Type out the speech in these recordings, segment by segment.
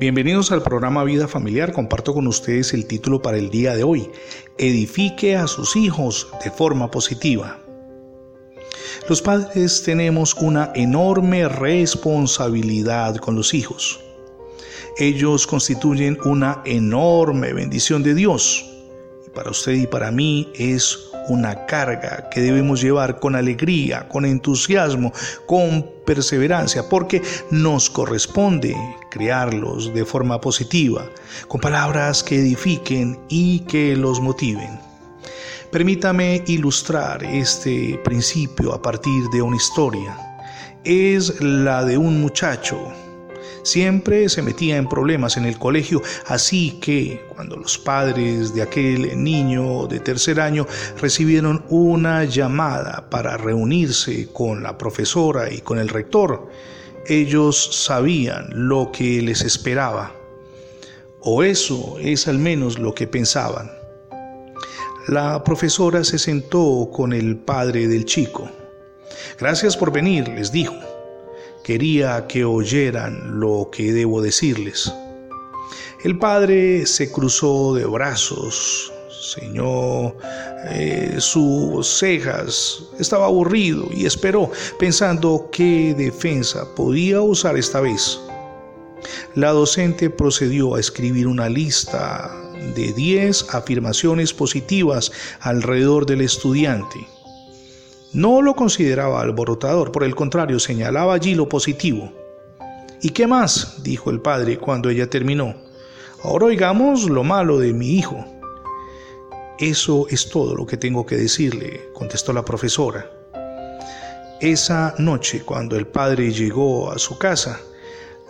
Bienvenidos al programa Vida Familiar. Comparto con ustedes el título para el día de hoy. Edifique a sus hijos de forma positiva. Los padres tenemos una enorme responsabilidad con los hijos. Ellos constituyen una enorme bendición de Dios. Y para usted y para mí es una carga que debemos llevar con alegría, con entusiasmo, con perseverancia, porque nos corresponde crearlos de forma positiva, con palabras que edifiquen y que los motiven. Permítame ilustrar este principio a partir de una historia. Es la de un muchacho Siempre se metía en problemas en el colegio, así que cuando los padres de aquel niño de tercer año recibieron una llamada para reunirse con la profesora y con el rector, ellos sabían lo que les esperaba. O eso es al menos lo que pensaban. La profesora se sentó con el padre del chico. Gracias por venir, les dijo quería que oyeran lo que debo decirles. El padre se cruzó de brazos, ceñó eh, sus cejas, estaba aburrido y esperó, pensando qué defensa podía usar esta vez. La docente procedió a escribir una lista de 10 afirmaciones positivas alrededor del estudiante. No lo consideraba alborotador, por el contrario, señalaba allí lo positivo. ¿Y qué más? dijo el padre cuando ella terminó. Ahora oigamos lo malo de mi hijo. Eso es todo lo que tengo que decirle, contestó la profesora. Esa noche, cuando el padre llegó a su casa,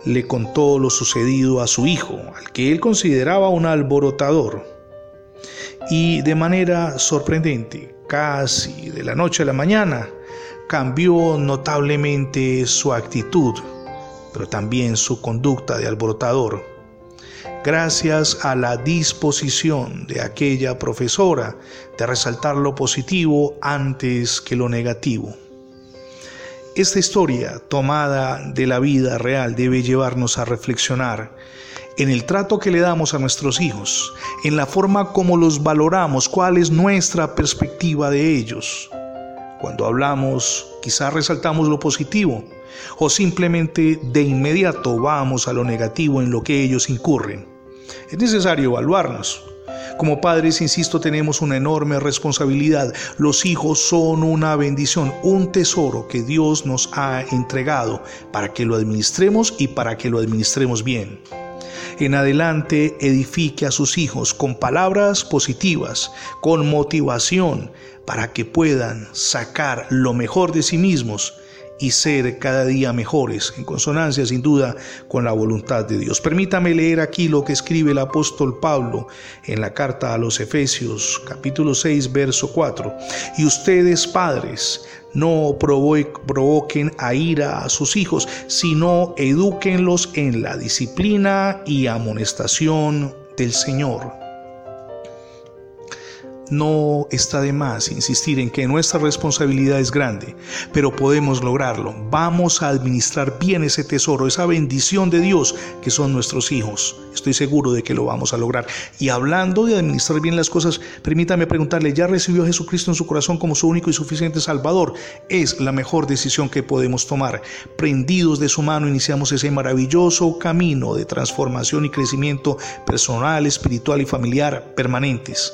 le contó lo sucedido a su hijo, al que él consideraba un alborotador. Y de manera sorprendente, casi de la noche a la mañana, cambió notablemente su actitud, pero también su conducta de alborotador. Gracias a la disposición de aquella profesora de resaltar lo positivo antes que lo negativo. Esta historia tomada de la vida real debe llevarnos a reflexionar en el trato que le damos a nuestros hijos, en la forma como los valoramos, cuál es nuestra perspectiva de ellos. Cuando hablamos, quizás resaltamos lo positivo o simplemente de inmediato vamos a lo negativo en lo que ellos incurren. Es necesario evaluarnos. Como padres, insisto, tenemos una enorme responsabilidad. Los hijos son una bendición, un tesoro que Dios nos ha entregado para que lo administremos y para que lo administremos bien en adelante edifique a sus hijos con palabras positivas, con motivación, para que puedan sacar lo mejor de sí mismos y ser cada día mejores, en consonancia sin duda con la voluntad de Dios. Permítame leer aquí lo que escribe el apóstol Pablo en la carta a los Efesios capítulo 6 verso 4. Y ustedes padres, no provoquen a ira a sus hijos, sino edúquenlos en la disciplina y amonestación del Señor. No está de más insistir en que nuestra responsabilidad es grande, pero podemos lograrlo. Vamos a administrar bien ese tesoro, esa bendición de Dios que son nuestros hijos. Estoy seguro de que lo vamos a lograr. Y hablando de administrar bien las cosas, permítame preguntarle, ¿ya recibió a Jesucristo en su corazón como su único y suficiente Salvador? Es la mejor decisión que podemos tomar. Prendidos de su mano iniciamos ese maravilloso camino de transformación y crecimiento personal, espiritual y familiar permanentes.